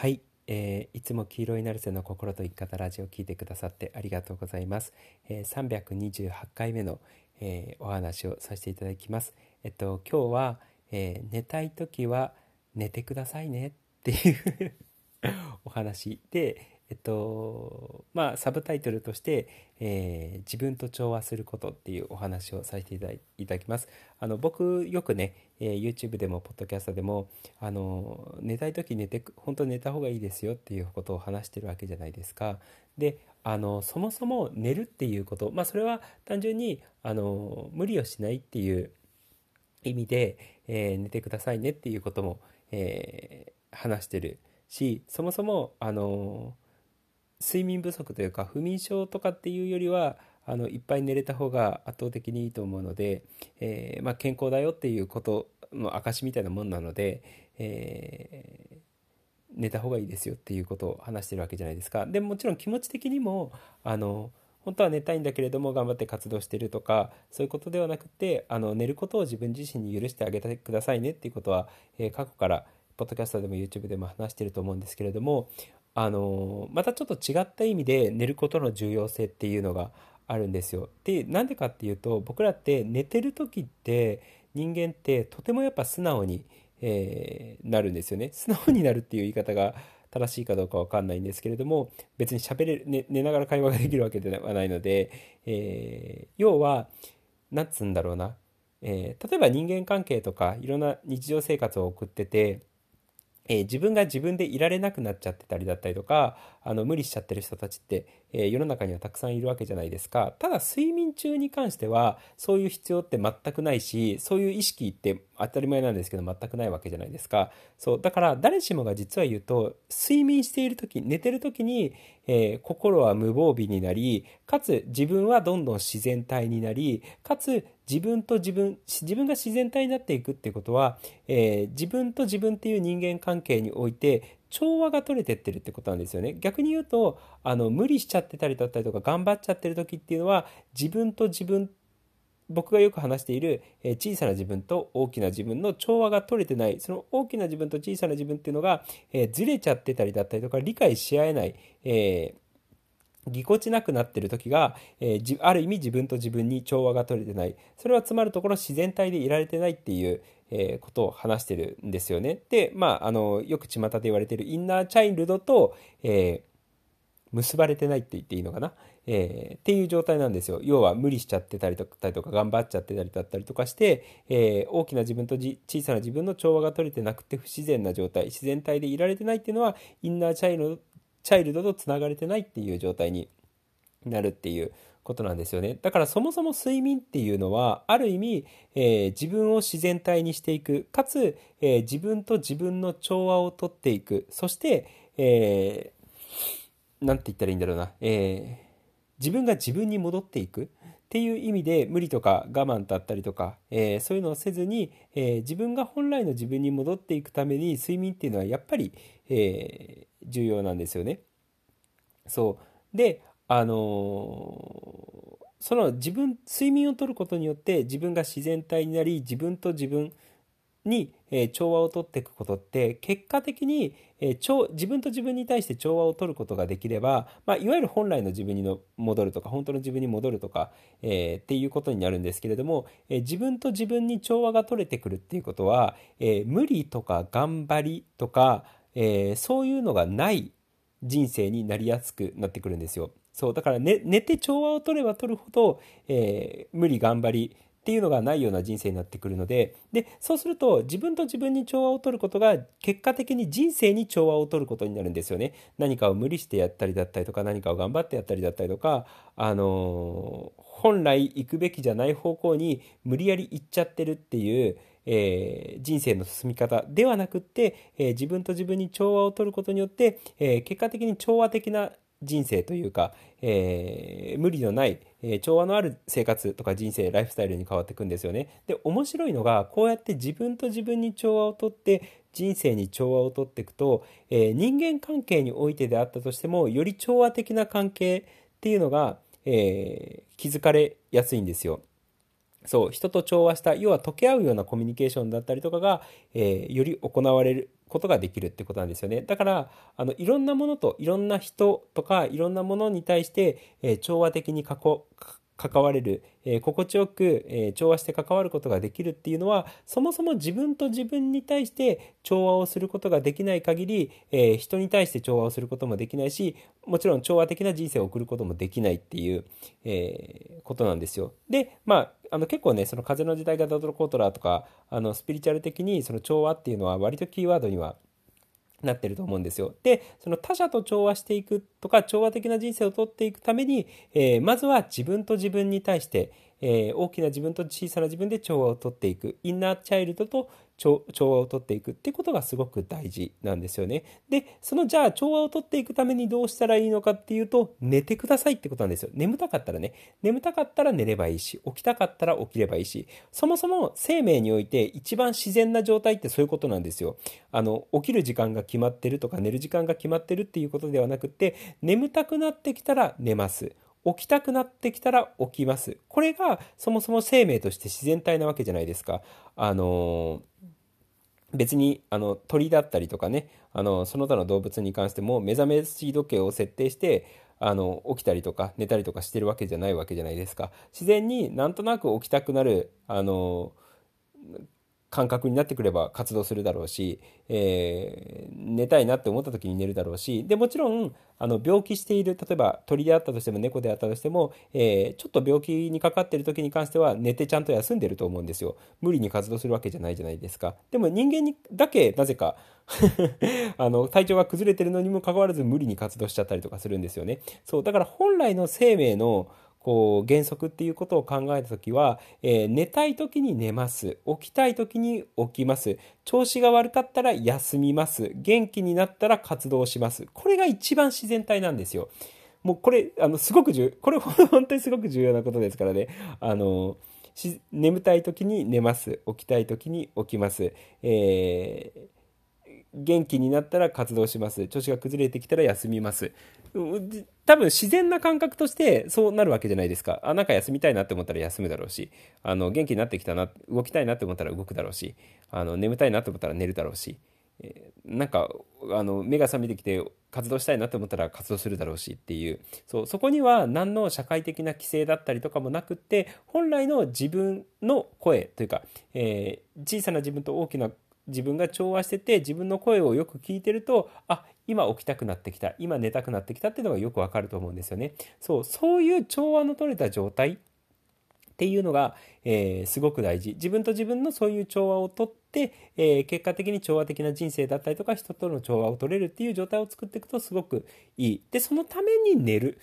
はい、えー、いつも黄色いナルセの心と生き方ラジオを聞いてくださってありがとうございます。えー、328回目の、えー、お話をさせていただきます。えっと今日は、えー、寝たい時は寝てくださいねっていう お話で、えっとまあ、サブタイトルとして、えー、自分と調和することっていうお話をさせていただきます。あの僕よくね、えー、YouTube でもポッドキャストでもあの寝たい時寝て本当寝た方がいいですよっていうことを話してるわけじゃないですか。であのそもそも寝るっていうこと、まあ、それは単純にあの無理をしないっていう意味で、えー、寝てくださいねっていうことも、え話してるしそもそもあの睡眠不足というか不眠症とかっていうよりはあのいっぱい寝れた方が圧倒的にいいと思うので、えー、まあ、健康だよっていうことの証みたいなもんなので、えー、寝た方がいいですよっていうことを話してるわけじゃないですか。でもちろん気持ち的にもあの本当は寝たいんだけれども頑張って活動してるとかそういうことではなくてあの寝ることを自分自身に許してあげてくださいねっていうことは、えー、過去からポッドキャストでも YouTube でも話してると思うんですけれどもあのまたちょっと違った意味で寝ることの重要性っていうのがあるんですよ。でなんでかっていうと僕らって寝てる時って人間ってとてもやっぱ素直に、えー、なるんですよね。素直になるっていう言い方が正しいかどうか分かんないんですけれども別に喋れる、ね、寝ながら会話ができるわけではないので、えー、要は何つうんだろうな、えー、例えば人間関係とかいろんな日常生活を送っててえー、自分が自分でいられなくなっちゃってたりだったりとかあの無理しちゃってる人たちって、えー、世の中にはたくさんいるわけじゃないですか。ただ睡眠中に関してはそういう必要って全くないしそういう意識って当たり前なんですけど全くないわけじゃないですか。そうだから誰しもが実は言うと睡眠している時寝てる時に、えー、心は無防備になりかつ自分はどんどん自然体になりかつ自分と自分自分が自然体になっていくっていうことは、えー、自分と自分っていう人間関係において調和が取れてってるってことなんですよね。逆に言うとあの無理しちゃってたりだったりとか頑張っちゃってる時っていうのは自分と自分僕がよく話している、え小さな自分と大きな自分の調和が取れてないその大きな自分と小さな自分っていうのが、え、ずれちゃってたりだったりとか理解し合えない、えーぎこちなくなってる時が、えー、ある意味自分と自分に調和が取れてないそれはつまるところ自然体でいられてないっていう、えー、ことを話してるんですよね。でまああのよく巷で言われてるインナーチャイルドと、えー、結ばれてないって言っていいのかな、えー、っていう状態なんですよ。要は無理しちゃってたりとか頑張っちゃってたりだったりとかして、えー、大きな自分と小さな自分の調和が取れてなくて不自然な状態自然体でいられてないっていうのはインナーチャイルドチャイルドとつながれてないっていう状態になるっていうことなんですよね。だからそもそも睡眠っていうのはある意味、えー、自分を自然体にしていくかつ、えー、自分と自分の調和をとっていくそして、えー、て言ったらいいんだろうな、え自分が自分に戻っていくっていう意味で無理とか我慢だったりとか、えそういうのをせずに、え自分が本来の自分に戻っていくために睡眠っていうのはやっぱり、え重要なんですよね。そうであの、その自分睡眠をとることによって自分が自然体になり自分と自分に、え、調和をとっていくことって結果的に、えー、自分と自分に対して調和をとることができれば、まあ、いわゆる本来の自分にの戻るとか本当の自分に戻るとか、えー、っていうことになるんですけれども、えー、自分と自分に調和が取れてくるっていうことは、えー、無理とか頑張りとか、えー、そういうのがない人生になりやすくなってくるんですよ。そうだから寝寝て調和を取れば取るほど、えー、無理頑張りっていうのがないような人生になってくるのででそうすると自分と自分に調和を取ることが結果的に人生に調和を取ることになるんですよね。何かを無理してやったりだったりとか何かを頑張ってやったりだったりとかあのー、本来行くべきじゃない方向に無理やり行っちゃってるっていうえー、人生の進み方ではなくって、えー、自分と自分に調和をとることによって、えー、結果的に調和的な人生というか、えー、無理のない、えー、調和のある生活とか人生ライフスタイルに変わっていくんですよね。で面白いのがこうやって自分と自分に調和をとって人生に調和をとっていくと、えー、人間関係においてであったとしてもより調和的な関係っていうのが、えー、築かれやすいんですよ。そう人と調和した要は溶け合うようなコミュニケーションだったりとかが、えー、より行われることができるってことなんですよね。だから、あの、いろんなものといろんな人とかいろんなものに対して、えー、調和的に関われる、えー、心地よく、えー、調和して関わることができるっていうのはそもそも自分と自分に対して調和をすることができない限り、え、人に対して調和をすることもできないしもちろん調和的な人生を送ることもできないっていう、えことなんですよ。でまああの結構ねその風の時代がダドロ・コートラーとかあのスピリチュアル的にその調和っていうのは割とキーワードにはなってると思うんですよ。で、その他者と調和していくとか、調和的な人生をとっていくために、えー、まずは自分と自分に対して、えー、大きな自分と小さな自分で調和をとっていく。インナーチャイルドと調和をとっていくってことがすごく大事なんですよね。で、そのじゃあ調和をとっていくためにどうしたらいいのかっていうと、寝てくださいってことなんですよ。眠たかったらね、眠たかったら寝ればいいし、起きたかったら起きればいいし、そもそも生命において一番自然な状態ってそういうことなんですよ。あの、起きる時間が決まってるとか寝る時間が決まってるっていうことではなくて、眠たくなってきたら寝ます。起きたくなってきたら起きます。これがそもそも生命として自然体なわけじゃないですか。あの別にあの鳥だったりとかねあのその他の動物に関しても目覚めし時計を設定してあの起きたりとか寝たりとかしてるわけじゃないわけじゃないですか自然になんとなく起きたくなるあの感覚になってくれば活動するだろうし、えー、寝たいなって思った時に寝るだろうしでもちろんあの病気している例えば鳥であったとしても猫であったとしても、えー、ちょっと病気にかかってる時に関しては寝てちゃんと休んでると思うんですよ。無理に活動するわけじゃないじゃないですか。でも人間にだけなぜか あの体調が崩れてるのにもかかわらず無理に活動しちゃったりとかするんですよね。そうだから本来の生命のこう原則っていうことを考えた時は、えー、寝たい時に寝ます。起きたい時に起きます。調子が悪かったら休みます。元気になったら活動します。これが一番自然体なんですよ。もうこれあのすごく重これ本当にすごく重要なことですからね。あの眠たい時に寝ます。起きたい時に起きます、えー元気になったら活動します。調子が崩れてきたら休みます。多分自然な感覚としてそうなるわけじゃないですか。あなんか休みたいなって思ったら休むだろうしあの元気になってきたな動きたいなって思ったら動くだろうしあの眠たいなって思ったら寝るだろうし、えー、なんかあの目が覚めてきて活動したいなって思ったら活動するだろうしっていう。そうそこには何の社会的な規制だったりとかもなくって本来の自分の声というか、えー、小さな自分と大きな自分が調和してて自分の声をよく聞いてるとあ今起きたくなってきた今寝たくなってきたっていうのがよくわかると思うんですよね。そうそういう調和の取れた状態っていうのが、えー、すごく大事。自分と自分のそういう調和をとって、えー、結果的に調和的な人生だったりとか人との調和を取れるっていう状態を作っていくとすごくいい。でそのために寝る。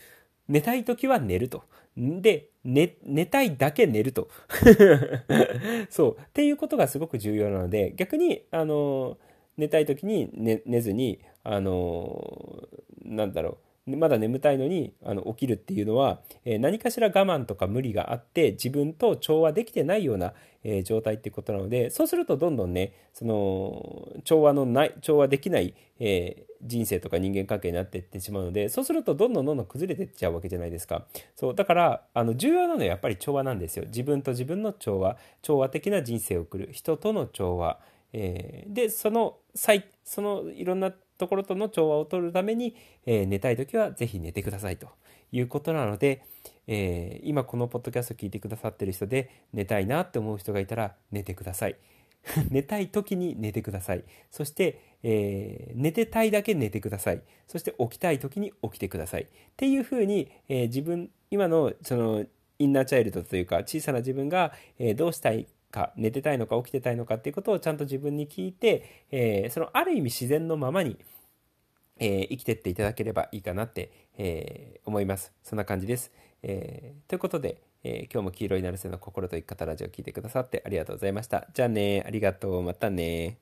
寝たい時は寝るとで、寝、寝たいだけ寝ると。そう。っていうことがすごく重要なので、逆に、あの、寝たい時に寝寝ずに、あの、なんだろう。まだ眠たいのにあの起きるっていうのは、え、何かしら我慢とか無理があって自分と調和できてないような、え、状態ってことなのでそうするとどんどんねその調和のない調和できない、えー、人生とか人間関係になっていってしまうのでそうするとどんどんどんどん崩れていっちゃうわけじゃないですか。そうだからあの重要なのはやっぱり調和なんですよ。自分と自分の調和調和的な人生を送る。人との調和。えー、でその最そのいろんなところとの調和を取るために、えー、寝たい時はぜひ寝てくださいということなので、えー、今このポッドキャスト聞いてくださってる人で寝たいなって思う人がいたら寝てください。寝たい時に寝てください。そして、えー、寝てたいだけ寝てください。そして起きたい時に起きてください。っていうふうに、えー、自分、今のそのインナーチャイルドというか小さな自分が、えー、どうしたいか寝てたいのか起きてたいのかっていうことをちゃんと自分に聞いて、えー、そのある意味自然のままに、えー、生きてっていただければいいかなって、えー、思います。そんな感じです。えということで、え今日も黄色いなるせの心と生き方ラジオを聴いてくださってありがとうございました。じゃあね、ありがとう、またね。